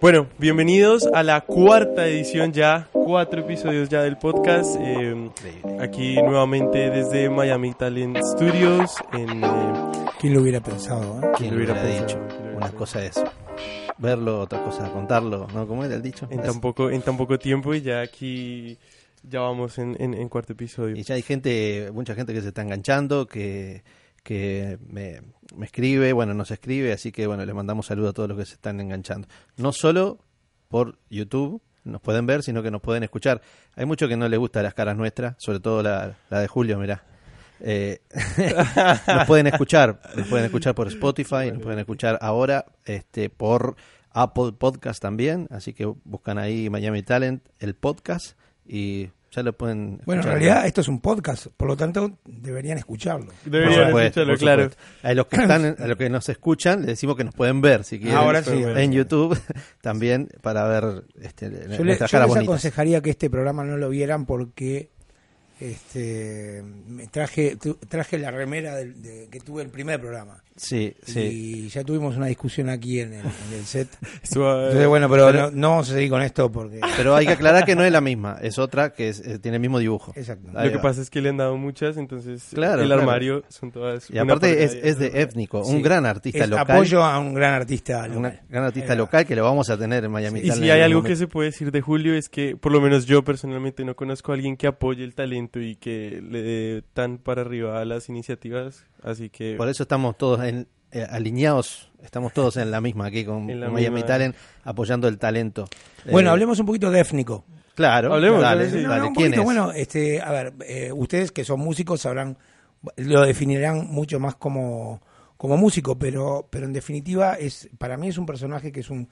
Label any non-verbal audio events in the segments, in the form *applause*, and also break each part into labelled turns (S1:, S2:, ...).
S1: Bueno, bienvenidos a la cuarta edición ya, cuatro episodios ya del podcast. Eh, aquí nuevamente desde Miami Talent Studios. En, eh,
S2: ¿Quién lo hubiera pensado? eh?
S3: ¿Quién
S1: lo hubiera
S3: hubiera
S1: pensado?
S3: dicho?
S1: ¿Quién lo hubiera
S3: Una cosa es verlo, otra cosa contarlo, ¿no? ¿Cómo era el dicho?
S1: en,
S3: Es-
S1: tan poco, en tan poco tiempo y ya aquí ya vamos en, en- en cuarto episodio.
S3: Y ya hay gente, mucha gente que se está enganchando, que, que me, me escribe, bueno, nos escribe, así que bueno, les mandamos saludos a todos los que se están enganchando. No solo por YouTube nos pueden ver, sino que nos pueden escuchar. Hay mucho que no les gusta las caras nuestras, sobre todo la, la de Julio, mirá. Eh, *laughs* nos pueden escuchar, nos pueden escuchar por Spotify, nos pueden escuchar ahora este por Apple Podcast también, así que buscan ahí Miami Talent, el podcast, y ya lo pueden
S2: Bueno, en realidad esto es un podcast, por lo tanto deberían escucharlo.
S1: Deberían
S3: supuesto,
S1: escucharlo, claro.
S3: A los que están, a los que nos escuchan, les decimos que nos pueden ver si quieren.
S2: Ahora sí,
S3: en. YouTube *laughs* también para ver este,
S2: Yo, le- les
S3: bonitas.
S2: aconsejaría que este programa no lo vieran porque este me traje tu- traje la remera del- de- que tuve el primer programa
S3: Sí, sí.
S2: y ya tuvimos una discusión aquí en el, en el set. *laughs*
S1: Estuvo, eh,
S2: Entonces, bueno, pero,
S3: pero-
S2: no, no vamos a seguir con esto porque
S3: Pero hay que aclarar que no es la misma, es otra que es- eh, tiene el mismo dibujo.
S2: exacto.
S3: Ahí
S1: lo que
S3: va.
S1: pasa es que le han dado muchas, entonces
S3: Claro,
S1: el
S3: claro.
S1: armario son todas.
S3: Y aparte es, es de étnico, un
S2: Sí.
S3: gran artista
S2: Es
S3: local.
S2: apoyo a un gran artista local.
S3: Un gran artista local que lo vamos a tener en Miami.
S1: Y
S3: Talent
S1: si hay algo que
S3: momento.
S1: se puede decir de Julio es que por lo menos yo personalmente no conozco a alguien que apoye el talento y que le dé tan para arriba a las iniciativas, así que
S3: Por eso estamos todos en- eh, alineados, estamos todos en la misma aquí con, *laughs* Miami. Talent apoyando el talento.
S2: Bueno,
S3: Eh,
S2: hablemos un poquito de étnico.
S3: Claro,
S1: Hablemos,
S3: dale,
S1: sí.
S2: No,
S3: dale,
S2: no, un
S3: ¿quién
S2: poquito,
S3: es?
S2: Bueno, este, a ver, eh, ustedes que son músicos sabrán, lo definirán mucho más como, como músico, pero, pero en definitiva es, para mí es un personaje que es un,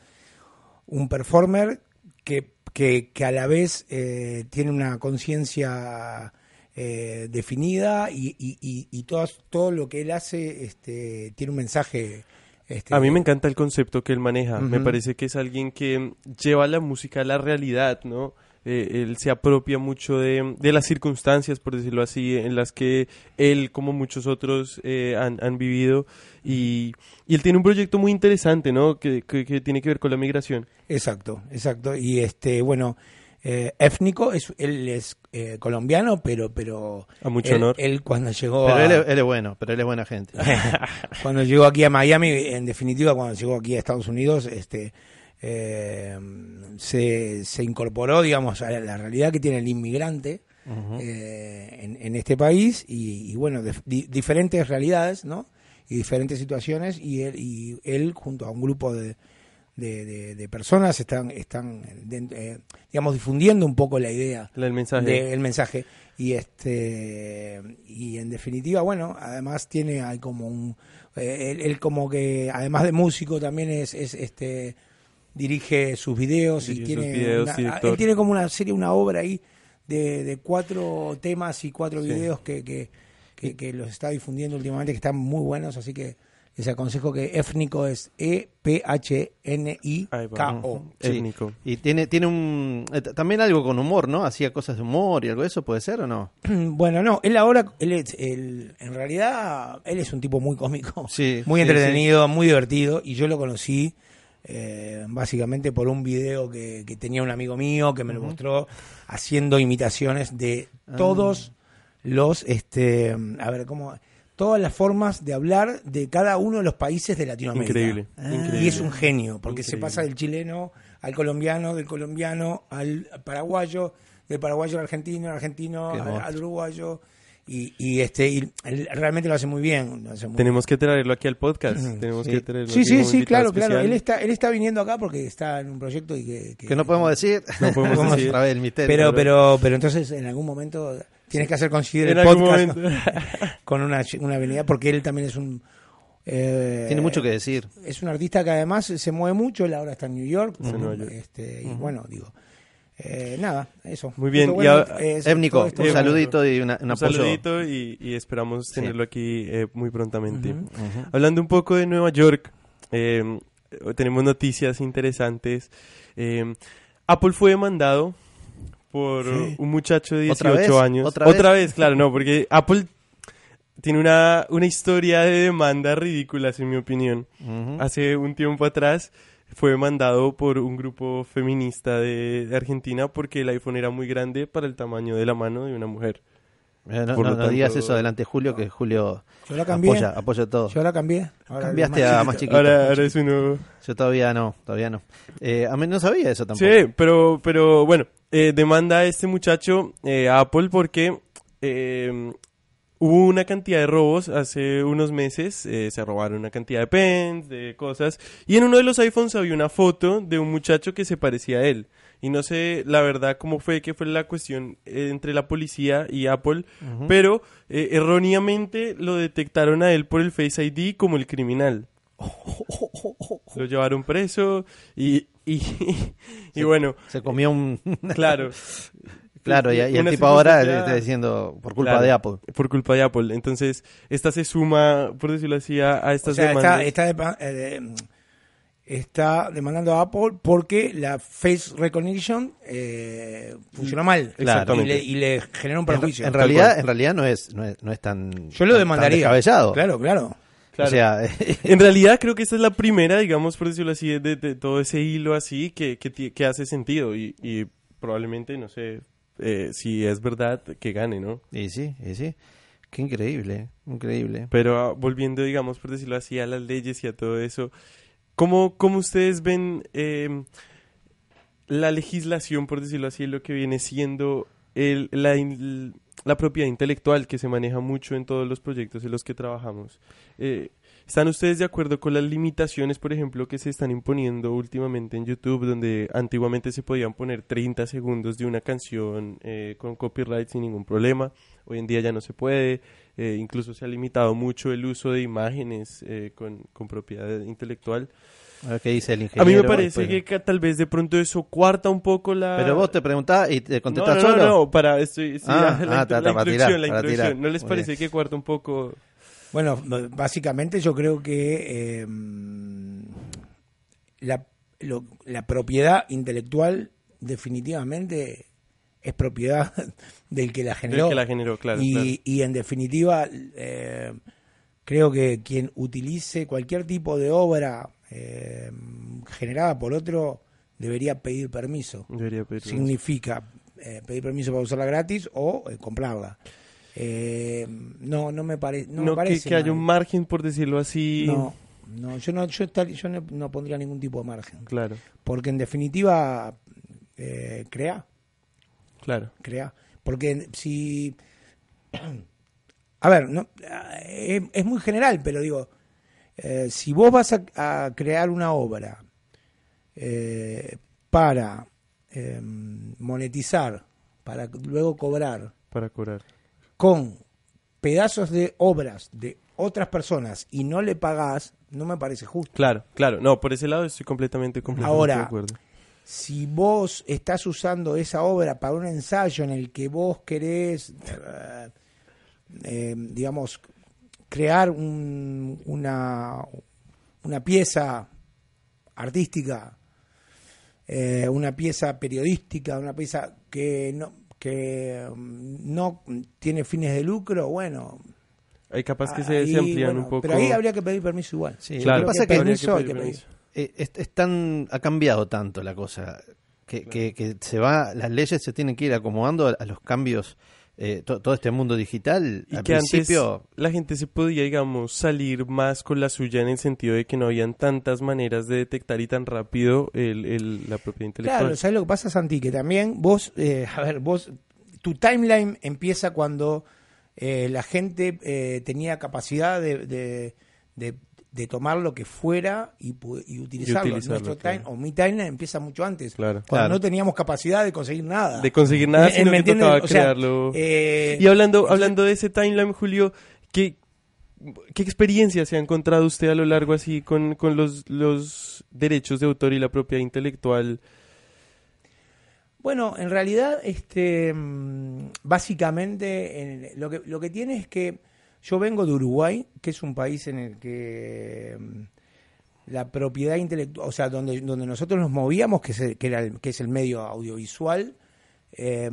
S2: un performer que, que, que a la vez eh, tiene una conciencia eh, definida y, y, y, y todo, todo lo que él hace este, tiene un mensaje. Este,
S1: a mí me encanta el concepto que él maneja, me parece que es alguien que lleva la música a la realidad, ¿no? Eh, él se apropia mucho de, de las circunstancias, por decirlo así, en las que él, como muchos otros, eh, han, han vivido. Y, y él tiene un proyecto muy interesante, ¿no? Que, que- que tiene que ver con la migración.
S2: Exacto, exacto. Y este, bueno, eh, étnico, es, él es eh, colombiano, pero, pero
S1: A mucho
S2: él,
S1: honor.
S2: él cuando llegó
S3: Pero
S2: a-
S3: él es, él es bueno, pero él es buena gente. *laughs*
S2: cuando llegó aquí a Miami, en definitiva, cuando llegó aquí a Estados Unidos, este eh, se, se incorporó, digamos, a la realidad que tiene el inmigrante eh, en, en este país y, y, bueno, de- di- diferentes realidades, ¿no? Y diferentes situaciones y él, y él junto a un grupo de, de, de- de personas están, están de- eh, digamos, difundiendo un poco la idea
S1: El mensaje.
S2: del mensaje y este y en definitiva bueno además tiene hay como un eh, él, él como que además de músico también es, es este dirige sus videos y tiene
S1: videos,
S2: una-
S1: director.
S2: él tiene como una serie una obra ahí de, de cuatro temas y cuatro
S1: Sí.
S2: videos que, que, que, que los está difundiendo últimamente que están muy buenos así que les aconsejo que étnico es E P H N I
S1: Ahí va.
S2: K O
S3: Sí.
S1: Étnico.
S3: Y tiene, tiene un eh, también algo con humor, ¿no? Hacía cosas de humor y algo de eso, ¿puede ser o no? *clears throat*
S2: Bueno, no, él ahora, él es, él- en realidad, él es un tipo muy cómico,
S3: Sí,
S2: muy
S3: sí,
S2: entretenido, muy divertido, y yo lo conocí eh, básicamente por un video que, que tenía un amigo mío que me lo mostró haciendo imitaciones de
S3: Ah.
S2: todos los, este, a ver, ¿cómo? Todas las formas de hablar de cada uno de los países de Latinoamérica.
S1: Increíble,
S2: Ah.
S1: increíble.
S2: Y es un genio, porque se pasa del chileno al colombiano, del colombiano al paraguayo, del paraguayo al argentino, al argentino al uruguayo. Y, y este y él realmente lo hace muy bien. lo hace muy
S1: Tenemos que traerlo aquí al podcast. Tenemos
S3: Sí.
S1: que traerlo
S2: Sí,
S1: aquí
S2: sí, sí, claro, claro.
S1: especial.
S2: Él está, él está viniendo acá porque está en un proyecto y que,
S3: Que no podemos decir.
S1: No podemos *laughs*
S3: Vamos
S1: decir.
S3: otra vez el misterio.
S2: Pero, pero, pero entonces en algún momento tienes que hacer coincidir el podcast *laughs* con una, una avenida porque él también es un Eh,
S3: Tiene mucho que decir.
S2: Es un artista que además se mueve mucho, él ahora está en New York.
S1: Nueva York.
S2: Este, Y bueno, digo, eh, nada, eso.
S1: Muy bien, y
S2: bueno,
S1: ahora-
S2: esto-
S3: un saludito y una- un
S1: Un
S3: apoyo.
S1: saludito y, y esperamos
S3: Sí.
S1: tenerlo aquí eh, muy prontamente.
S2: Ujú.
S3: Ujú.
S1: Hablando un poco de Nueva York, eh, tenemos noticias interesantes. Eh, Apple fue demandado por
S2: Sí.
S1: un muchacho de
S3: ¿Otra
S1: 18
S3: vez?
S1: años.
S3: ¿Otra vez?
S1: claro, no, porque Apple tiene una, una historia de demandas ridículas, en mi opinión.
S3: Ujú.
S1: Hace un tiempo atrás fue demandado por un grupo feminista de, de Argentina porque el iPhone era muy grande para el tamaño de la mano de una mujer.
S3: Eh, No,
S1: Por
S3: no-
S1: lo
S3: no
S1: tanto-
S3: digas eso delante de Julio, que Julio
S2: Yo la cambié.
S3: apoya, apoya todo.
S2: Yo la cambié. Ahora
S3: Cambiaste a más chiquito.
S1: Ahora, ahora es uno...
S3: Yo todavía no, todavía no. Eh, a mí no sabía eso tampoco.
S1: Sí, pero, pero bueno, eh, demanda a este muchacho eh, a Apple porque eh, hubo una cantidad de robos hace unos meses, eh, se robaron una cantidad de pens, de cosas, y en uno de los iPhones había una foto de un muchacho que se parecía a él. Y no sé la verdad cómo fue que fue la cuestión eh, entre la policía y Apple, pero eh, erróneamente lo detectaron a él por el Face ID como el criminal. *laughs* Lo llevaron preso y, y, *laughs* y bueno,
S3: Se comió un...
S1: claro. *laughs*
S3: claro, y, y el tipo ahora está diciendo por culpa
S1: Claro,
S3: de Apple.
S1: Por culpa de Apple. Entonces, esta se suma, por decirlo así, a, a
S2: O
S1: estas
S2: sea,
S1: demandas.
S2: está, está, de- eh, está demandando a Apple porque la face recognition eh, funcionó mal.
S1: Exactamente.
S2: Y le, y le generó un perjuicio.
S3: en realidad, en realidad no es, no es, no es tan.
S2: Yo lo demandaría.
S3: Tan descabellado.
S2: Claro, claro.
S1: Claro.
S3: O sea, *laughs*
S1: En realidad creo que esta es la primera, digamos, por decirlo así, de, de todo ese hilo así que, que, que hace sentido y, y probablemente, no sé, eh, si es verdad, que gane, ¿no?
S3: y sí, y sí. Qué increíble, increíble.
S1: Pero ah, volviendo, digamos, por decirlo así, a las leyes y a todo eso, ¿cómo, cómo ustedes ven eh, la legislación, por decirlo así, lo que viene siendo el, la, in- la propiedad intelectual que se maneja mucho en todos los proyectos en los que trabajamos? Eh, ¿Están ustedes de acuerdo con las limitaciones, por ejemplo, que se están imponiendo últimamente en YouTube, donde antiguamente se podían poner 30 segundos de una canción eh, con copyright sin ningún problema? Hoy en día ya no se puede. eh, incluso se ha limitado mucho el uso de imágenes eh, con, con propiedad intelectual.
S3: Qué dice el ingeniero.
S1: A mí me parece
S3: después.
S1: que ca- tal vez de pronto eso cuarta un poco la...
S3: Pero vos te preguntás y te
S1: no,
S3: contestás
S1: no, no,
S3: solo.
S1: no, para estoy, sí,
S3: Ah, *laughs*
S1: la,
S3: ah, ta,
S1: la
S3: ta, para
S1: introducción,
S3: tirar,
S1: la
S3: para
S1: introducción.
S3: tirar.
S1: ¿No les
S3: Muy
S1: parece
S3: bien.
S1: que cuarta un poco...
S2: Bueno, básicamente yo creo que eh, la, lo- la propiedad intelectual definitivamente es propiedad *laughs* del que la generó.
S1: Del que la generó, claro,
S2: Y,
S1: claro.
S2: y en definitiva, eh, creo que quien utilice cualquier tipo de obra eh, generada por otro debería pedir permiso.
S1: Debería pedir
S2: Significa eh, pedir permiso para usarla gratis o eh, comprarla. Eh, no, no me, pare- no
S1: no,
S2: me parece.
S1: que, que haya un margen, por decirlo así.
S2: No, no, yo no, yo, estar- yo no, no pondría ningún tipo de margen.
S1: Claro,
S2: Porque en definitiva, eh, crea,
S1: claro.
S2: crea. Porque si. *clears throat* A ver, no, es, es muy general, pero digo, eh, si vos vas a, a crear una obra eh, para eh, monetizar, para luego cobrar
S1: Para cobrar.
S2: Con pedazos de obras de otras personas y no le pagás, no me parece justo.
S1: Claro, claro. No, por ese lado estoy completamente, completamente
S2: Ahora,
S1: de acuerdo.
S2: Si vos estás usando esa obra para un ensayo en el que vos querés, eh, eh, digamos, crear un- una, una pieza artística, eh, una pieza periodística, una pieza que no que mm, no tiene fines de lucro, bueno,
S1: Hay capaz que se,
S2: ahí,
S1: se amplían
S2: bueno,
S1: un poco.
S2: Pero ahí habría que pedir permiso igual.
S3: Sí,
S1: Claro.
S3: Lo que pasa es que
S2: permiso hay
S1: pedir
S2: que pedir.
S3: eh, es, es tan, ha cambiado tanto la cosa que, que, que se va, las leyes se tienen que ir acomodando a, a los cambios, eh, to- todo este mundo digital.
S1: Y
S3: al
S1: que
S3: principio,
S1: antes la gente se podía, digamos, salir más con la suya en el sentido de que no habían tantas maneras de detectar y tan rápido el, el- la propiedad intelectual.
S2: Claro, ¿sabes lo que pasa, Santi? Que también vos, eh, a ver, vos, tu timeline empieza cuando eh, la gente eh, tenía capacidad de, de, de- de tomar lo que fuera y, pu- y utilizarlo.
S1: utilizarlo,
S2: Nuestro
S1: claro.
S2: time, o mi timeline empieza mucho antes.
S1: Claro.
S2: Cuando
S3: Claro.
S2: no teníamos capacidad de conseguir nada.
S1: de conseguir nada,
S2: ¿Me-
S1: sino
S2: me
S1: que tocaba
S2: O sea,
S1: crearlo.
S2: eh,
S1: y hablando, hablando de ese timeline, Julio, que ¿qué experiencia se ha encontrado usted a lo largo así con, con los, los derechos de autor y la propiedad intelectual?
S2: Bueno, en realidad, este, mm, básicamente, en- lo, que, lo que tiene es que yo vengo de Uruguay, que es un país en el que mm, la propiedad intelectual, o sea, donde, donde nosotros nos movíamos, que es el, que era el- que es el medio audiovisual, eh,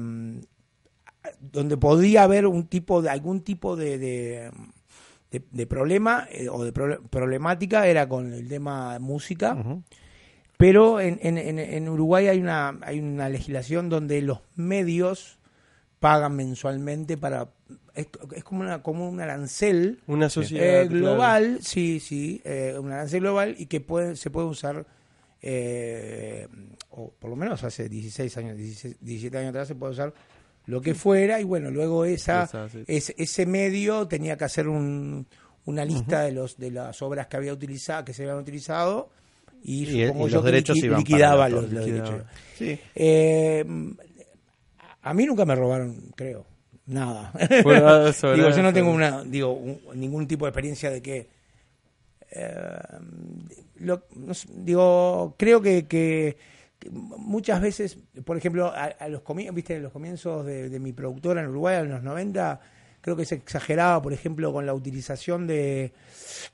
S2: donde podía haber un tipo de, algún tipo de, de, de- de problema eh, o de prole- problemática, era con el tema música. Pero en, en, en- en Uruguay hay una, hay una legislación donde los medios pagan mensualmente para... Es, es como, una, como un arancel
S1: Una sociedad
S2: eh,
S1: claro.
S2: global, sí, sí, eh, un arancel global y que puede, se puede usar, eh, o por lo menos hace 16 años, 16, 17 años atrás se puede usar lo que fuera y bueno, luego esa,
S1: Esa
S2: ese, ese medio tenía que hacer un, una lista de los de las obras que había utilizado, que se habían utilizado y,
S3: Y-
S2: supongo
S3: y
S2: yo
S3: los derechos
S2: liqui-
S3: iban
S2: liquidaba los,
S3: autor,
S2: los
S1: liquidaba.
S2: derechos.
S3: Sí.
S2: A mí nunca me robaron, creo, nada.
S1: Bueno, *laughs*
S2: digo, yo no tengo una, digo, un- ningún tipo de experiencia de que, eh, lo- no sé, digo, creo que, que- que muchas veces, por ejemplo, a, a los comienzos, viste, en los comienzos de, de mi productora en Uruguay en los 90, creo que se exageraba, por ejemplo, con la utilización de,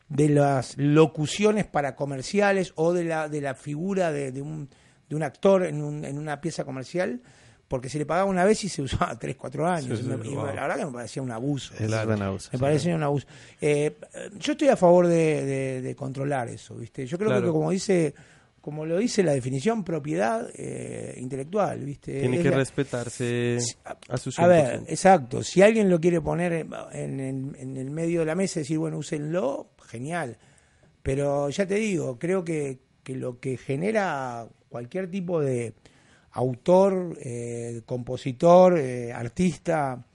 S2: de las locuciones para comerciales o de la, de la figura de, de un, de un actor en, un- en una pieza comercial, porque se le pagaba una vez y se usaba *laughs* 3, 4 años.
S1: Sí, sí,
S2: Y
S1: wow.
S2: la verdad que me parecía un abuso.
S3: Es gran abuso,
S2: Me
S3: sí.
S2: parece un abuso. Eh, yo estoy a favor de, de- de controlar eso, ¿viste? Yo creo
S1: Claro.
S2: que como dice, como lo dice la definición, propiedad eh, intelectual, ¿viste?
S1: Tiene
S2: Es
S1: que
S2: la-
S1: respetarse a su
S2: a ver,
S1: 100%.
S2: exacto. Si alguien lo quiere poner en, en- en el medio de la mesa y decir, bueno, úsenlo, genial. Pero ya te digo, creo que, que lo que genera cualquier tipo de autor, eh, compositor, eh, artista,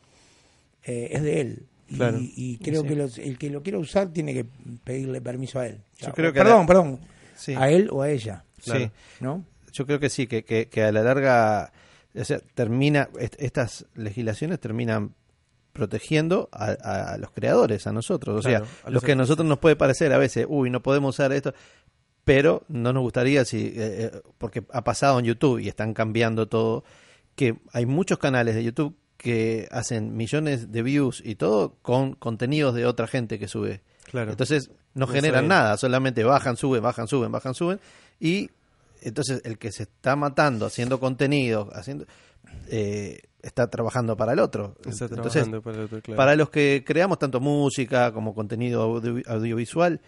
S2: eh, es de él. Y-
S1: Claro.
S2: Y, creo
S3: Sí.
S2: que los- el que lo quiera usar tiene que pedirle permiso a él.
S3: Yo
S2: Ya,
S3: creo que
S2: perdón,
S3: la-
S2: perdón.
S3: Sí.
S2: A él o a ella.
S3: Sí.
S2: ¿No?
S3: Yo creo que sí, que, que, que a la larga, o sea, termina, est- estas legislaciones terminan protegiendo a, a los creadores, a nosotros. O
S1: Claro,
S3: sea,
S1: a
S3: lo
S1: los
S3: que a nosotros nos puede parecer a veces, uy, no podemos usar esto, pero no nos gustaría si, eh, eh, porque ha pasado en YouTube y están cambiando todo, que hay muchos canales de YouTube que hacen millones de views y todo con contenidos de otra gente que sube.
S1: Claro.
S3: Entonces no
S1: No
S3: generan nada, solamente bajan, suben, bajan, suben, bajan, suben. Y entonces el que se está matando haciendo contenido, haciendo eh, está trabajando para el otro.
S1: Está
S3: entonces,
S1: trabajando para el otro, claro.
S3: para los que creamos tanto música como contenido audio- audiovisual,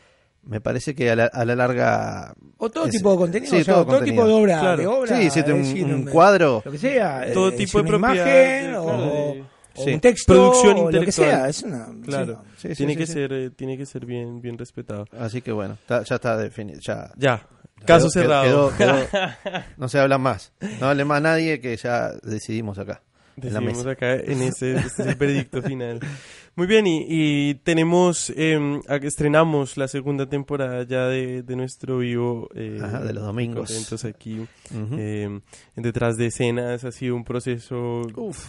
S3: me parece que a la, a la larga...
S2: O todo
S3: es-
S2: tipo de contenido,
S3: sí,
S2: o sea,
S3: todo
S2: todo,
S3: contenido.
S2: tipo de obra,
S1: Claro.
S2: de obra,
S3: Sí, si te-
S2: es
S3: un-
S2: decir,
S3: un cuadro.
S2: lo que sea,
S1: Todo
S2: eh,
S1: tipo de propiedad,
S2: imagen
S1: claro,
S2: o,
S1: de-
S2: o
S3: Sí.
S2: un texto,
S1: Producción
S2: o lo que
S1: intelectual.
S2: sea, es una
S1: Claro.
S2: sí.
S3: Sí, sí,
S1: tiene
S3: sí,
S1: que
S3: sí.
S1: ser eh, tiene que ser bien bien respetado.
S3: Así que bueno, está- ya está definido. Ya,
S1: Ya. Caso
S3: Quedó-
S1: cerrado.
S3: quedó- quedó- *laughs* no se habla más. No hable más nadie que ya decidimos acá. Mesa.
S1: acá en *laughs* ese, este es el veredicto final. Muy bien, y, y tenemos, eh, estrenamos la segunda temporada ya de, de nuestro vivo. eh,
S3: Ajá, de los domingos.
S1: Contentos aquí.
S3: Ujú.
S1: eh, detrás de escenas ha sido un proceso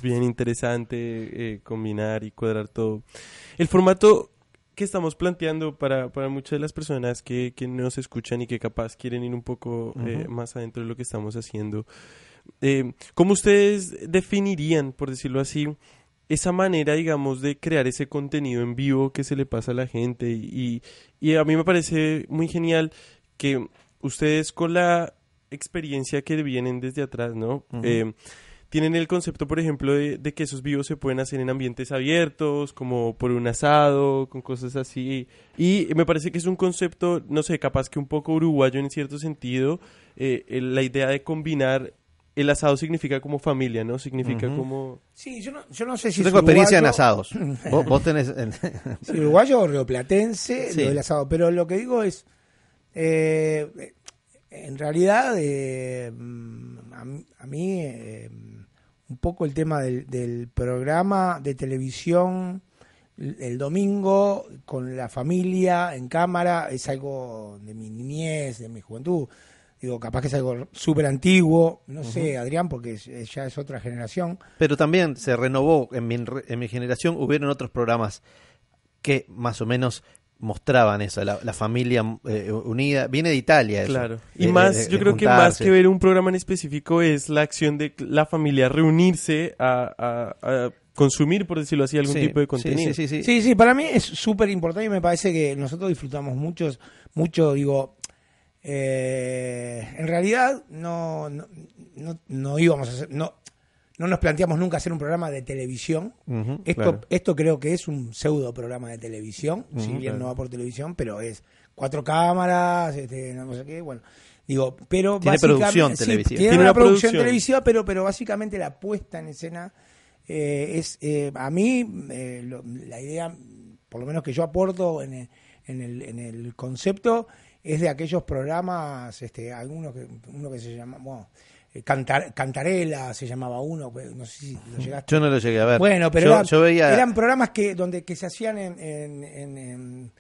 S1: bien interesante eh, combinar y cuadrar todo. El formato que estamos planteando para, para muchas de las personas que, que nos escuchan y que capaz quieren ir un poco eh,
S3: Ujú.
S1: más adentro de lo que estamos haciendo. Eh, ¿Cómo ustedes definirían, por decirlo así, esa manera, digamos, de crear ese contenido en vivo que se le pasa a la gente? Y, y a mí me parece muy genial que ustedes con la experiencia que vienen desde atrás, ¿no? Eh, tienen el concepto, por ejemplo, de, de que esos vivos se pueden hacer en ambientes abiertos, como por un asado, con cosas así. Y me parece que es un concepto, no sé, capaz que un poco uruguayo en cierto sentido. eh, la idea de combinar el asado significa como familia, ¿no? Significa como...
S2: Sí, yo no, yo no sé si
S3: Yo
S2: es
S3: tengo experiencia en asados. vos, vos tenés... *laughs*
S2: uruguayo o rioplatense,
S3: Sí.
S2: lo del asado. Pero lo que digo es, eh, en realidad, eh, mm, a, mí- a mí, eh, un poco el tema del, del programa de televisión el el domingo con la familia en cámara es algo de mi niñez, de mi juventud. Digo, capaz que es algo súper antiguo, no sé, Adrián, porque es- es- ya es otra generación.
S3: Pero también se renovó, en mi, re- en mi generación hubieron otros programas que más o menos mostraban eso, la, la familia eh, unida. Viene de Italia eso.
S1: Claro. Y
S3: de-
S1: más,
S3: de- de
S1: yo creo que más que ver un programa en específico es la acción de la familia reunirse a, a- a consumir, por decirlo así, algún
S3: Sí,
S1: tipo de
S3: sí,
S1: contenido.
S3: Sí, sí, sí.
S2: Sí, sí, para mí es súper importante y me parece que nosotros disfrutamos muchos, mucho, digo, eh, en realidad no, no, no, no íbamos a hacer, no, no nos planteamos nunca hacer un programa de televisión. Esto,
S1: claro.
S2: esto creo que es un pseudo programa de televisión, si bien
S1: claro.
S2: no va por televisión, pero es cuatro cámaras, este, no sé qué, bueno. Digo, pero
S3: Tiene producción
S2: sí,
S3: televisiva.
S2: Tiene,
S1: Tiene
S2: una
S1: una
S2: producción,
S1: producción.
S2: televisiva, pero, pero básicamente la puesta en escena eh, es, eh, a mí, eh, lo- la idea, por lo menos que yo aporto en el, en el, en el concepto, es de aquellos programas, este, algunos que, uno que se llama, bueno, eh, Cantar- Cantarela se llamaba uno, no sé si lo llegaste
S3: Yo no lo llegué a ver.
S2: bueno, pero
S3: yo,
S2: era-
S3: yo veía.
S2: eran programas que donde que se hacían en, en, en- en-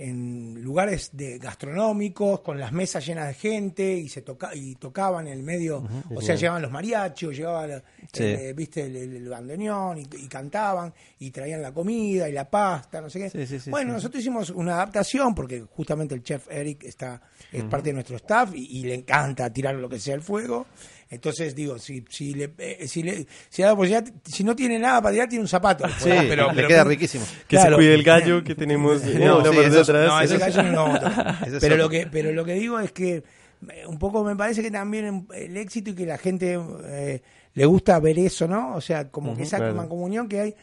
S2: en lugares de gastronómicos con las mesas llenas de gente y se toca y tocaban en el medio, o sea, llevaban los mariachis, llevaban el-
S3: Sí.
S2: el, viste el, el- bandoneón y, y cantaban y traían la comida y la pasta, no sé qué.
S3: Sí, sí, sí,
S2: bueno, nosotros hicimos una adaptación porque justamente el chef Eric está es parte de nuestro staff y, y le encanta tirar lo que sea al fuego. Entonces digo, si si le eh, si le si, da la posibilidad, si no tiene nada para tirar tiene un zapato,
S3: Sí,
S2: pero,
S3: le
S2: pero-
S3: queda riquísimo.
S1: Que
S2: Claro.
S1: se cuide el gallo que tenemos en
S3: No, sí, eso-
S1: atrás.
S2: no, ese gallo no
S3: es
S2: pero lo que pero lo que digo es que eh, un poco me parece que también el éxito y que la gente eh, le gusta ver eso, ¿no? O sea, como que esa
S1: claro.
S2: mancomunión que hay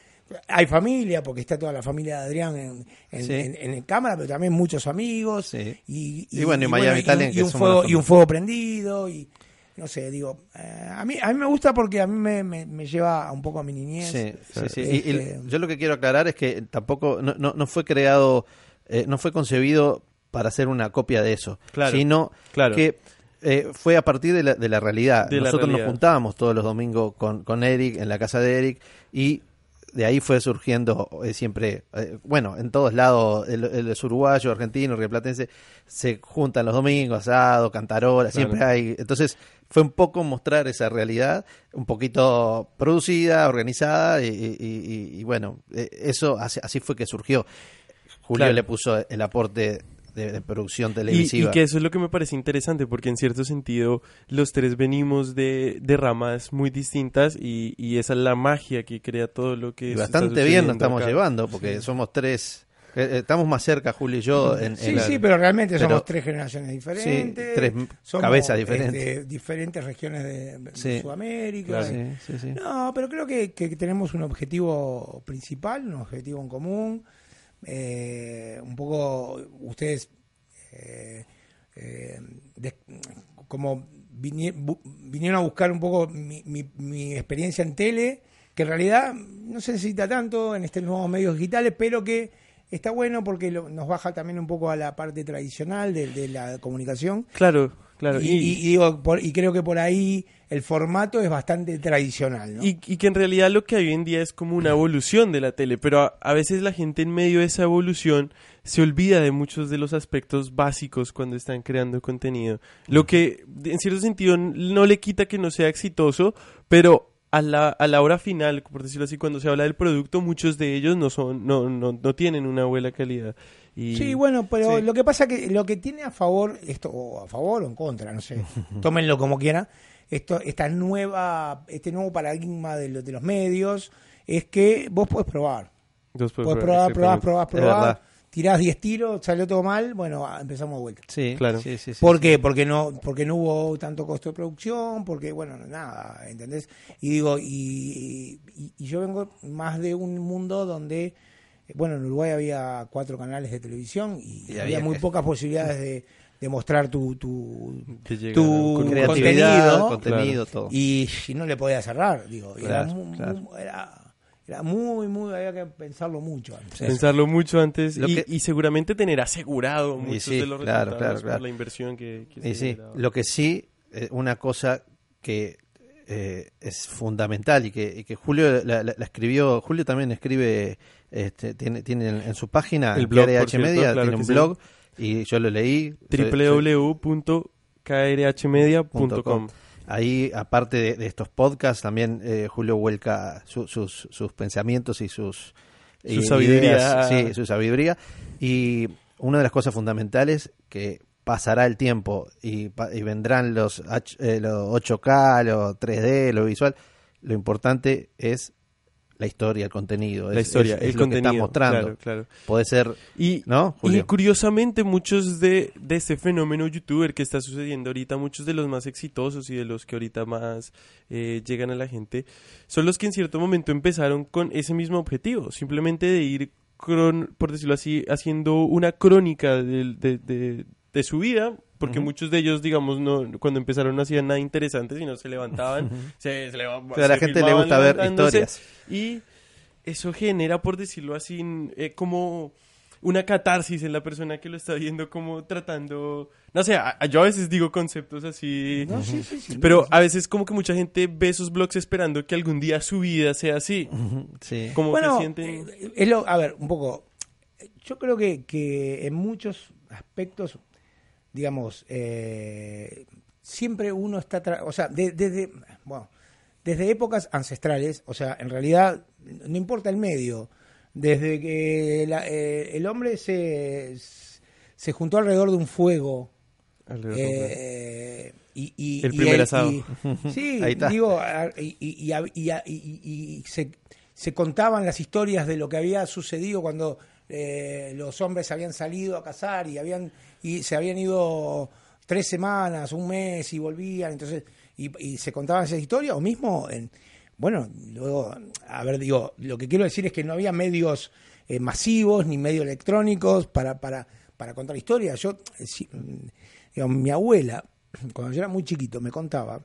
S2: hay familia, porque está toda la familia de Adrián en, en,
S3: Sí.
S2: en- en cámara, pero también muchos amigos.
S3: Sí.
S2: Y,
S3: Y bueno, y Miami Talent,
S2: y
S3: que
S2: un, fuego, y un fuego prendido. y No sé, digo, eh, a, mí, a mí me gusta porque a mí me, me, me lleva un poco a mi niñez.
S3: Sí, sí, sí.
S2: Este-
S3: Y- y yo lo que quiero aclarar es que tampoco, no, no, no fue creado, eh, no fue concebido para hacer una copia de eso,
S1: Claro,
S3: sino
S1: claro.
S3: que eh, fue a partir de la, de la realidad.
S1: De la
S3: Nosotros
S1: realidad.
S3: nos juntábamos todos los domingos con, con Eric, en la casa de Eric, y de ahí fue surgiendo eh, siempre, eh, bueno, en todos lados, el, el uruguayo, argentino, rioplatense, se juntan los domingos, asado, cantarola,
S1: Claro.
S3: siempre hay. Entonces, fue un poco mostrar esa realidad, un poquito producida, organizada, y, y- y- y bueno, eh, eso así, así fue que surgió. Julio
S1: Claro.
S3: le puso el aporte de, de producción televisiva.
S1: y que eso es lo que me parece interesante, porque en cierto sentido los tres venimos de, de ramas muy distintas y, y esa es la magia que crea todo lo que
S3: Y bastante bien nos estamos
S1: acá.
S3: llevando, porque somos tres, estamos más cerca, Julio y yo. En,
S2: Sí,
S3: en-
S2: sí, pero realmente
S3: Pero-
S2: somos tres generaciones diferentes.
S3: Sí, tres
S2: somos,
S3: cabezas diferentes.
S2: este, diferentes regiones de, de
S3: Sí.
S2: Sudamérica.
S3: Sí.
S2: No, pero creo que, que tenemos un objetivo principal, un objetivo en común. Eh, un poco ustedes, eh, eh, de- como vinieron a buscar un poco mi, mi- mi experiencia en tele, que en realidad no se necesita tanto en estos nuevos medios digitales, pero que está bueno porque lo- nos baja también un poco a la parte tradicional de, de la comunicación.
S1: Claro, claro.
S2: y, y- y digo, por- y creo que por ahí el formato es bastante tradicional. ¿no?
S1: Y, que en realidad lo que hay hoy en día es como una evolución de la tele, pero a, a veces la gente en medio de esa evolución se olvida de muchos de los aspectos básicos cuando están creando contenido. Lo que en cierto sentido no le quita que no sea exitoso, pero a la, a la hora final, por decirlo así, cuando se habla del producto, muchos de ellos no son, no, no, no tienen una buena calidad. Y,
S2: Sí, bueno, pero
S1: Sí.
S2: lo que pasa que lo que tiene a favor, esto, o a favor o en contra, no sé, *laughs* tómenlo como quieran, esto, esta nueva, este nuevo paradigma de, lo- de los medios, es que vos podés probar.
S1: Por-
S2: Podés probar, probar, probar, probar,
S3: verdad.
S2: Tirás 10 tiros, salió todo mal, bueno, ah, empezamos de vuelta.
S3: Sí,
S1: Claro.
S3: sí, sí, sí,
S2: ¿Por
S3: sí.
S2: qué? Porque no, porque no hubo tanto costo de producción, porque, bueno, nada, ¿entendés? Y digo, y, y- y yo vengo más de un mundo donde, bueno, en Uruguay había cuatro canales de televisión y,
S3: Y
S2: había, muy pocas posibilidades de, de mostrar tu, tu, tu contenido,
S3: contenido, todo.
S2: y, y no le podía cerrar, digo, y era,
S3: Claro, claro.
S2: era, era muy, muy, había que pensarlo mucho antes.
S1: Pensarlo mucho antes y,
S3: que-
S1: y seguramente tener asegurado muchos
S3: sí,
S1: de los
S3: claro,
S1: resultados
S3: claro,
S1: por
S3: claro.
S1: la inversión que, que
S3: Y
S1: se
S3: sí, lo que sí, eh, una cosa que eh, es fundamental y que, y que Julio la, la- la escribió, Julio también escribe, este, tiene, tiene en, en su página,
S1: El blog,
S3: KRH
S1: por cierto,
S3: Media,
S1: claro
S3: tiene un
S1: sí.
S3: blog y yo lo leí.
S1: Www.krhmedia.com
S3: Ahí, aparte de, de estos podcasts, también eh, Julio vuelca su- sus, sus pensamientos y sus
S1: Su
S3: y
S1: sabiduría.
S3: ideas, sí, su sabiduría. Y una de las cosas fundamentales que pasará el tiempo y, y vendrán los, H- eh, los 8K, los 3D, lo visual, lo importante es la historia, el contenido.
S1: La
S3: es-
S1: historia,
S3: es- es
S1: el
S3: lo que
S1: contenido.
S3: está mostrando.
S1: Claro, claro.
S3: Puede ser,
S1: Y,
S3: ¿no,
S1: y curiosamente muchos de, de este fenómeno youtuber que está sucediendo ahorita, muchos de los más exitosos y de los que ahorita más eh, llegan a la gente, son los que en cierto momento empezaron con ese mismo objetivo, simplemente de ir, cron- por decirlo así, haciendo una crónica del- de, de- de su vida, porque muchos de ellos, digamos, no cuando empezaron no hacían nada interesante, sino se levantaban, se, se leva-
S3: a la gente le gusta ver historias.
S1: y eso genera, por decirlo así, eh, como una catarsis en la persona que lo está viendo, como tratando, no sé, a- a- yo a veces digo conceptos así,
S2: No, sí, sí, sí,
S1: pero a veces como que mucha gente ve esos blogs esperando que algún día su vida sea así,
S3: Sí.
S1: como
S2: bueno,
S1: que sienten...
S2: eh, es lo- a ver, un poco. Yo creo que, que en muchos aspectos, digamos, eh, siempre uno está, tra- o sea, de- desde, bueno, desde épocas ancestrales, o sea, en realidad no importa el medio, desde que la- eh, el hombre se, se juntó alrededor de un fuego.
S1: alrededor.
S2: eh, y, y-
S1: El
S2: y
S1: primer
S2: él-
S1: asado.
S2: y- *laughs* sí,
S3: Ahí está.
S2: digo, a- y, y- y hab- y- y- y se, se contaban las historias de lo que había sucedido cuando eh, los hombres habían salido a cazar y habían y se habían ido tres semanas, un mes y volvían, entonces y, y se contaban esas historias o mismo en bueno, luego a ver digo, lo que quiero decir es que no había medios eh, masivos ni medios electrónicos para para para contar historias. Yo eh, sí, mm, mi abuela *clears throat* cuando yo era muy chiquito me contaba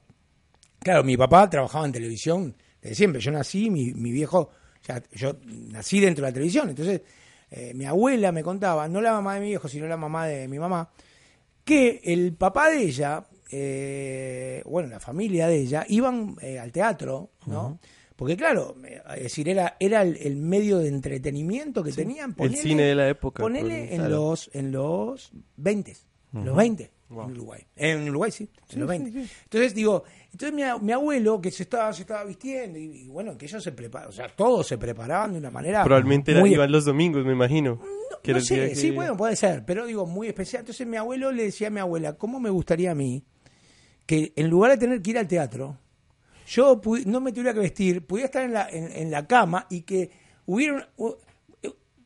S2: Claro, mi papá trabajaba en televisión desde siempre. Yo nací, mi, mi viejo, ya, yo nací dentro de la televisión. Entonces, eh, mi abuela me contaba, no la mamá de mi viejo, sino la mamá de mi mamá, que el papá de ella, eh, bueno, la familia de ella, iban eh, al teatro, ¿no? Porque claro, eh, es decir, era, era el, el medio de entretenimiento que tenían.
S1: el
S2: ponele-
S1: cine de la época.
S2: Ponele en
S1: claro.
S2: los en los 20, los 20
S1: Wow.
S2: en Uruguay. En Uruguay sí, en los 20. Entonces digo, entonces mi, mi abuelo que se estaba se estaba vistiendo y, y bueno, que ellos se preparaban, o sea, todos se preparaban de una manera
S1: Probablemente era-
S2: muy
S1: iban los domingos, me imagino. que
S2: no
S1: era el día
S2: sé,
S1: que-
S2: sí, bueno, puede ser, pero digo, muy especial. Entonces mi abuelo le decía a mi abuela, ¿cómo me gustaría a mí que en lugar de tener que ir al teatro, yo no me tuviera que vestir, pudiera estar en la, en, en la cama y que hubiera, un-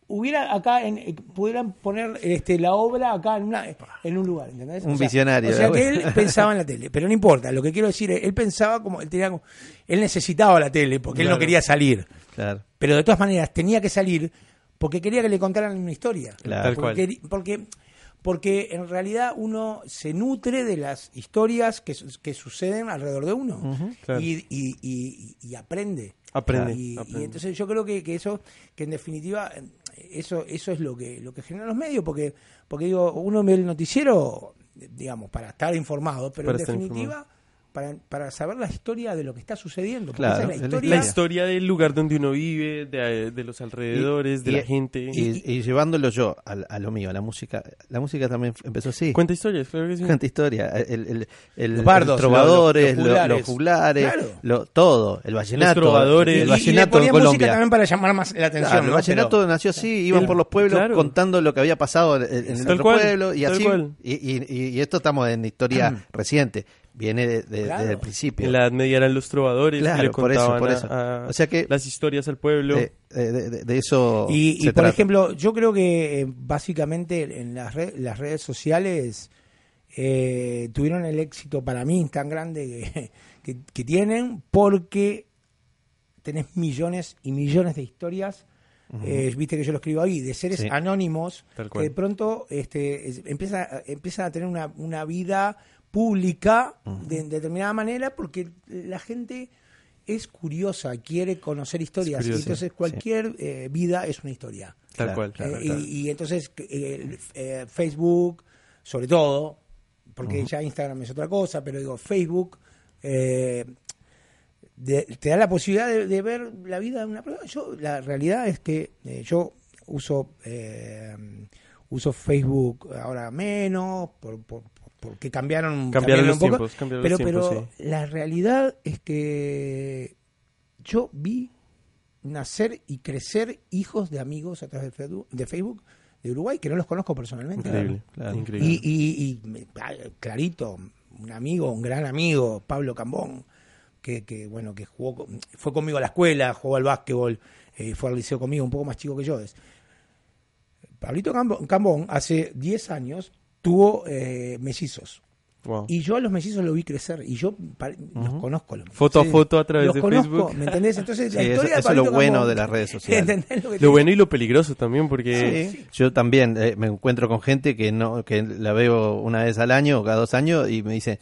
S2: hubiera acá, en, eh, pudieran poner este, la obra acá en, una, en un lugar, ¿entendés?
S3: Un visionario,
S2: O sea, que él pensaba en la tele, pero no importa, lo que quiero decir es, él pensaba como, él, tenía como- él necesitaba la tele porque él no quería salir.
S3: Claro.
S2: Pero de todas maneras tenía que salir porque quería que le contaran una historia.
S3: Claro.
S1: Tal cual.
S2: porque, porque, porque en realidad uno se nutre de las historias que, que suceden alrededor de uno
S1: claro.
S2: y, y- y- y aprende.
S1: Aprende,
S2: Y,
S1: aprende.
S2: entonces yo creo que, que eso, que en definitiva, eso, eso es lo que, lo que generan los medios, porque, porque digo, uno ve el noticiero, digamos, para estar informado, pero
S1: Para
S2: en definitiva, para, para saber la historia de lo que está sucediendo. porque
S3: Claro,
S2: esa es
S3: es
S2: la historia.
S1: La historia del lugar donde uno vive, de, de los alrededores, de
S3: Y-
S1: la gente.
S3: Y, y llevándolo yo a, a lo mío, a la música. La música también empezó así.
S1: Cuenta historias, claro que sí.
S3: Cuenta historia. El, el, el-
S2: Los bardos,
S3: los trovadores,
S2: los-
S3: lo-
S2: los
S3: los
S2: juglares. Claro.
S3: lo- todo. El vallenato.
S1: trovadores.
S2: Y-
S3: El
S2: y- y,
S3: vallenato
S2: le
S3: en
S2: ponía música
S3: Colombia.
S2: también para llamar más la atención.
S3: Claro, el
S2: ¿no?
S3: vallenato
S2: Pero-
S3: nació así, iban
S1: el-
S3: por los pueblos
S1: claro.
S3: contando lo que había pasado en, en el
S1: Tal
S3: otro
S1: cual,
S3: pueblo y así. Y, y- y- y esto estamos en historia reciente, viene de- de-
S2: Claro.
S3: desde el principio.
S1: En la Edad Media eran los trovadores
S3: Claro,
S1: que le
S3: por eso,
S1: contaban
S3: por eso.
S1: a
S3: O sea que-
S1: las historias al pueblo.
S3: de, de- de- de eso
S2: Y, por
S3: trata.
S2: ejemplo, yo creo que eh, básicamente en las, re- las redes sociales eh, tuvieron el éxito para mí tan grande que, *laughs* que- que tienen porque tenés millones y millones de historias. eh, Viste que yo lo escribo ahí, de seres
S3: Sí.
S2: anónimos que de pronto este, es- empieza, empiezan a tener una, una vida pública de, de determinada manera porque la gente es curiosa, quiere conocer historias. Y entonces cualquier eh, vida es una historia.
S1: Tal
S3: Claro,
S1: cual.
S3: claro,
S2: Eh,
S3: claro.
S2: Y, y entonces eh, eh, Facebook, sobre todo, porque ya Instagram es otra cosa, pero digo, Facebook eh, de- te da la posibilidad de, de ver la vida de una persona. Yo, la realidad es que eh, yo uso eh, uso Facebook ahora menos, por, por- por- porque cambiaron,
S1: Cambiaron los
S2: un poco,
S1: tiempos, cambiaron
S2: pero,
S1: los tiempos,
S2: pero la realidad es que yo vi nacer y crecer hijos de amigos a través de Facebook, de Uruguay que no los conozco personalmente.
S1: Increíble,
S3: claro.
S1: increíble.
S2: Y, y- clarito, un amigo, un gran amigo, Pablo Cambón, que, que, bueno, que jugó, fue conmigo a la escuela, jugó al básquetbol, eh, fue al liceo conmigo, un poco más chico que yo. Es. Pablito Cambo- Cambón hace 10 años tuvo eh, mellizos.
S1: Wow.
S2: Y yo a los mellizos los vi crecer y yo pa- los conozco. los
S1: Foto a foto a través
S2: Los
S1: de
S2: conozco,
S1: Facebook.
S2: ¿Me entendés? Entonces,
S3: Sí, eso-
S2: historia de
S3: eso es lo bueno de las redes *laughs* sociales.
S2: ¿Entendés lo
S1: bueno y lo peligroso también, porque
S3: Sí. Yo también eh, me encuentro con gente que no que la veo una vez al año o cada dos años y me dice,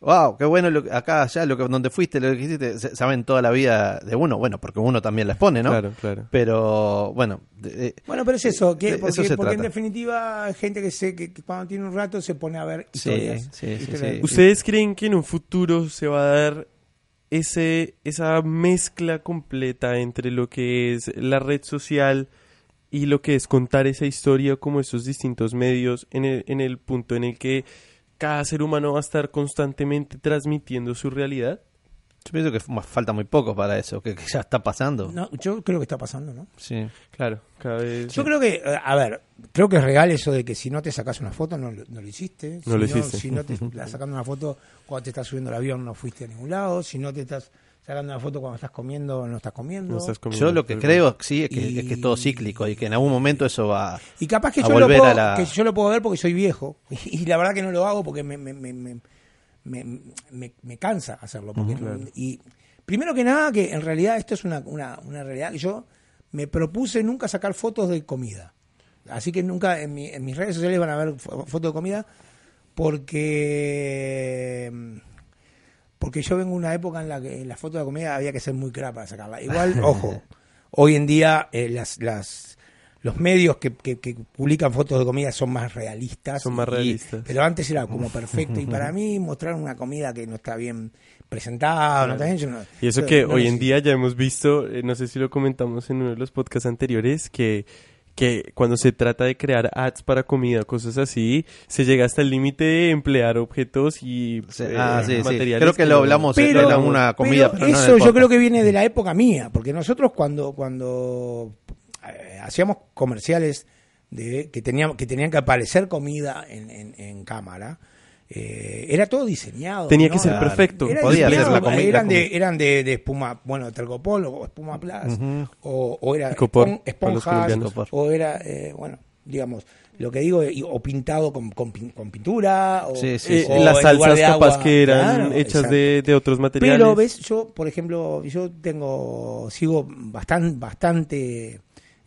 S3: wow, qué bueno lo que- acá, allá, lo que, donde fuiste, lo que hiciste, Se- saben toda la vida de uno, bueno, porque uno también la expone, ¿no?
S1: Claro, claro.
S3: Pero bueno, de- eh,
S2: Bueno, pero es eso, que,
S3: De
S2: porque,
S3: eso se
S2: porque en definitiva hay gente que sé que, que cuando tiene un rato se pone a ver
S3: Sí,
S2: historias.
S3: sí, sí,
S2: historias.
S3: sí.
S1: ¿Ustedes creen que en un futuro se va a dar ese, esa mezcla completa entre lo que es la red social y lo que es contar esa historia como esos distintos medios en el, en el punto en el que cada ser humano va a estar constantemente transmitiendo su realidad?
S3: yo pienso que falta muy poco para eso, que, que ya está pasando.
S2: No, yo creo que está pasando, ¿no?
S3: Sí.
S1: Claro, cada vez...
S2: Yo creo que, eh, a ver, creo que es real eso de que si no te sacas una foto no, lo- no lo hiciste.
S1: No
S2: si
S1: lo hiciste.
S2: Si no te *laughs* estás sacando una foto cuando te estás subiendo al avión no fuiste a ningún lado. Si no te estás sacando una foto cuando estás comiendo no estás comiendo.
S1: No estás comiendo
S3: Yo lo que creo sí es que,
S2: Y-
S3: es que es todo cíclico y que en algún momento eso va
S2: Y capaz que
S3: a
S2: yo, lo
S3: volver
S2: puedo,
S3: a la-
S2: que yo lo puedo ver porque soy viejo. *laughs* Y la verdad que no lo hago porque me, me, me, me, me- me- me cansa hacerlo. Porque, Y primero que nada, que en realidad esto es una, una, una realidad que yo me propuse nunca sacar fotos de comida. Así que nunca en, mi- en mis redes sociales van a ver fo- fotos de comida porque porque yo vengo de una época en la que la foto de comida había que ser muy crack para sacarla. Igual, *laughs* ojo, hoy en día eh, las, las los medios que, que- que publican fotos de comida son más realistas.
S1: Son más
S2: y-
S1: realistas.
S2: pero antes era como *laughs* perfecto. Y para mí mostrar una comida que no está bien presentada, no está bien, yo no-
S1: Y eso
S2: yo
S1: que
S2: no
S1: hoy en día ya hemos visto, eh, no sé si lo comentamos en uno de los podcasts anteriores, que, que cuando se trata de crear ads para comida, cosas así, se llega hasta el límite de emplear objetos y
S3: Sí,
S1: eh,
S3: ah, sí, sí.
S1: materiales.
S3: Creo que lo hablamos
S2: Pero-
S3: en una comida,
S2: pero eso yo creo que viene de la época mía, porque nosotros cuando cuando eh, hacíamos comerciales de que teníamos que tenían que aparecer comida en, en, en cámara, eh, era todo diseñado.
S1: Tenía
S2: ¿no?
S1: que ser perfecto.
S2: era
S3: Podía ser la comida-
S2: Eran de, eran de, de espuma, bueno, tergopol o espuma plus, o, o era
S1: los
S2: esponjas, o era, eh, bueno, digamos, lo que digo, y- o pintado con, con, con pintura, o,
S3: Sí, sí, sí.
S2: o
S1: las salsas
S2: agua.
S1: que eran
S2: Claro,
S1: hechas de otros materiales.
S2: Pero ves, yo, por ejemplo, yo tengo, sigo bastante, bastante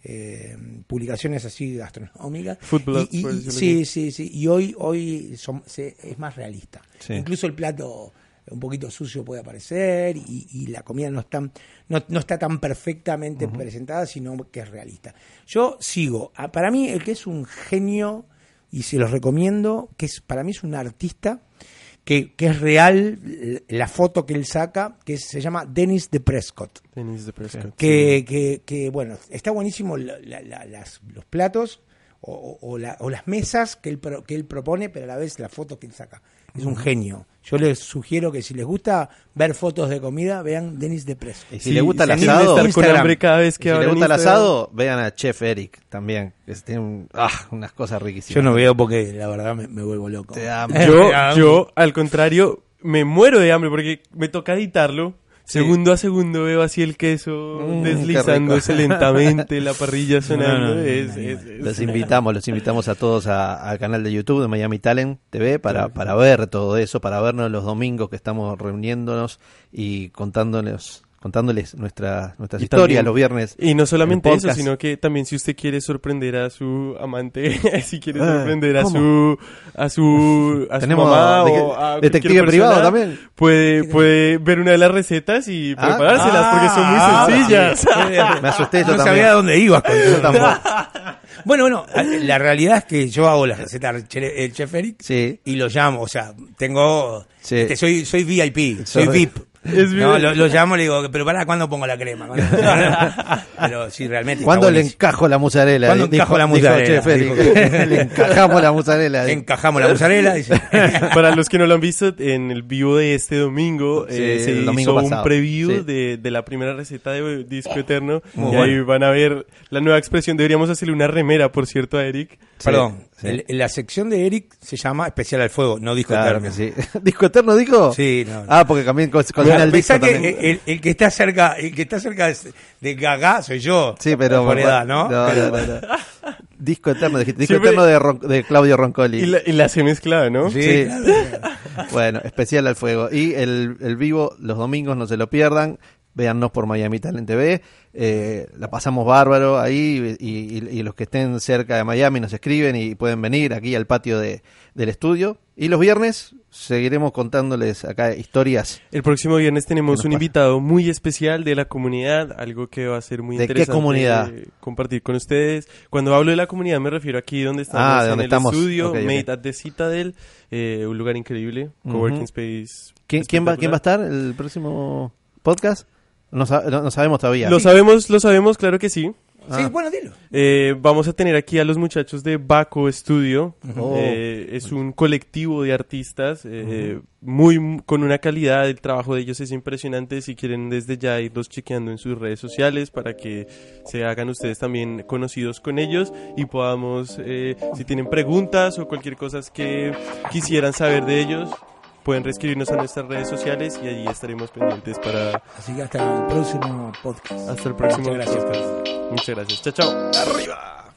S2: eh, publicaciones así gastronómicas.
S1: Blogs,
S2: Y- sí, sí, sí. Y hoy, hoy son- se- es más realista.
S3: Sí.
S2: Incluso el plato un poquito sucio puede aparecer y, y la comida no está, no, no está tan perfectamente presentada, sino que es realista. Yo sigo. Ah, Para mí, el que es un genio, y se los recomiendo, que es para mí es un artista que, que es real l- la foto que él saca, que se llama Dennis de Prescott.
S1: Dennis de Prescott.
S2: Que, que, que, bueno, está buenísimo la- la- la- las- los platos o, o- o la- o las mesas que él, pro- que él propone, pero a la vez la foto que él saca. Es un genio. Yo les sugiero que si les gusta ver fotos de comida, vean Dennis de Prescott.
S3: Y si
S1: Sí,
S3: le gusta el asado,
S1: cada vez que
S3: si le
S1: abran
S3: gusta el asado, vean a Chef Eric también, que tiene un- ah, unas cosas riquísimas.
S2: Yo no veo porque la verdad me, me vuelvo loco.
S1: Yo, yo, al contrario, me muero de hambre porque me toca editarlo. Segundo a segundo veo así el queso
S3: Mm,
S1: deslizándose lentamente, la parrilla *laughs* sonando.
S2: no, no,
S1: es-
S2: no, no,
S1: es-
S2: no.
S1: es-
S3: Los invitamos, los invitamos a todos a- al canal de YouTube de Miami Talent TV para, para ver todo eso, para vernos los domingos que estamos reuniéndonos y contándoles, contándoles nuestra, nuestras
S1: Y
S3: historias
S1: también-
S3: los viernes.
S1: Y no solamente
S3: en
S1: eso, sino que también si usted quiere sorprender a su amante, *laughs* si quiere
S3: Ah,
S1: sorprender a su a su a su
S3: Tenemos
S1: mamá
S3: de-
S1: o a
S3: detective privado
S1: persona,
S3: también.
S1: Puede puede ver una de las recetas y
S3: Ah,
S1: preparárselas porque son muy
S2: ah,
S1: sencillas.
S3: Me asusté yo
S2: no
S3: también.
S2: sabía dónde ibas con
S3: Yo
S2: eso.
S3: tampoco. *laughs*
S2: Bueno, bueno, la realidad es que yo hago la receta del che- el chef Eric
S3: Sí.
S2: y lo llamo, o sea, tengo,
S3: Sí.
S2: este, soy, soy VIP, soy
S3: Soy-
S2: VIP.
S1: Es
S2: No, lo, lo llamo y le digo, pero para ¿cuándo pongo la crema? *laughs* pero sí, realmente.
S3: ¿Cuándo le encajo la mozzarella?
S2: ¿Cuándo encajo la mozzarella?
S3: Che Félix.
S2: Dijo *laughs*
S3: le encajamos la mozzarella.
S2: Encajamos la mozzarela. dice. *laughs*
S1: Para los que no lo han visto, en el vivo de este domingo
S3: Sí,
S1: eh, se
S3: el
S1: hizo un preview
S3: Sí.
S1: de, de la primera receta de Disco Eterno.
S2: Muy
S1: y
S2: bueno.
S1: ahí van a ver la nueva expresión. Deberíamos hacerle una remera, por cierto, a Eric.
S2: Perdón,
S3: sí.
S2: el- la sección de Eric se llama Especial al Fuego, no disco
S3: Claro
S2: eterno.
S3: ¿Disco eterno dijo?
S2: Sí, no.
S3: Ah, porque también co- cocina
S2: Bueno,
S3: el disco
S2: que
S3: también.
S2: el, el que está cerca, el que está cerca de, de Gaga soy yo.
S3: Sí, pero
S2: por edad, ¿no?
S3: No,
S2: Pero-
S3: no, no, no. Disco eterno, dijiste. Disco
S1: Siempre-
S3: eterno de, Ron- de Claudio Roncoli.
S1: Y la, y la se mezclada, ¿no?
S2: Sí. *laughs*
S3: Bueno, especial al fuego. Y el, el vivo los domingos, no se lo pierdan. Véannos por Miami Talent TV. Eh, la pasamos bárbaro ahí y, y- y los que estén cerca de Miami nos escriben y pueden venir aquí al patio de, del estudio. Y los viernes seguiremos contándoles acá historias.
S1: El próximo viernes tenemos
S3: ¿Qué
S1: un
S3: pasa?
S1: invitado muy especial de la comunidad, algo que va a ser muy
S3: ¿De qué
S1: interesante
S3: comunidad?
S1: eh, compartir con ustedes. Cuando hablo de la comunidad me refiero aquí donde estamos
S3: Ah,
S1: en
S3: donde
S1: el
S3: estamos.
S1: estudio,
S3: Ok, ok.
S1: Made at the Citadel, eh, un lugar increíble, coworking space.
S3: ¿Quién, quién va, ¿Quién va a estar el próximo podcast? No, no- no sabemos todavía.
S1: Lo sabemos, lo sabemos, claro que sí.
S2: Sí,
S3: Ah.
S2: bueno, dilo.
S1: Eh, vamos a tener aquí a los muchachos de Baco Studio.
S3: Oh.
S1: Eh, es un colectivo de artistas eh, muy con una calidad. El trabajo de ellos es impresionante. Si quieren desde ya irlos chequeando en sus redes sociales para que se hagan ustedes también conocidos con ellos y podamos, eh, si tienen preguntas o cualquier cosa que quisieran saber de ellos, pueden reescribirnos a nuestras redes sociales y allí estaremos pendientes para...
S2: Así que hasta el próximo podcast.
S1: Hasta el próximo
S2: Muchas gracias.
S1: Muchas gracias. Chao, chao. Arriba.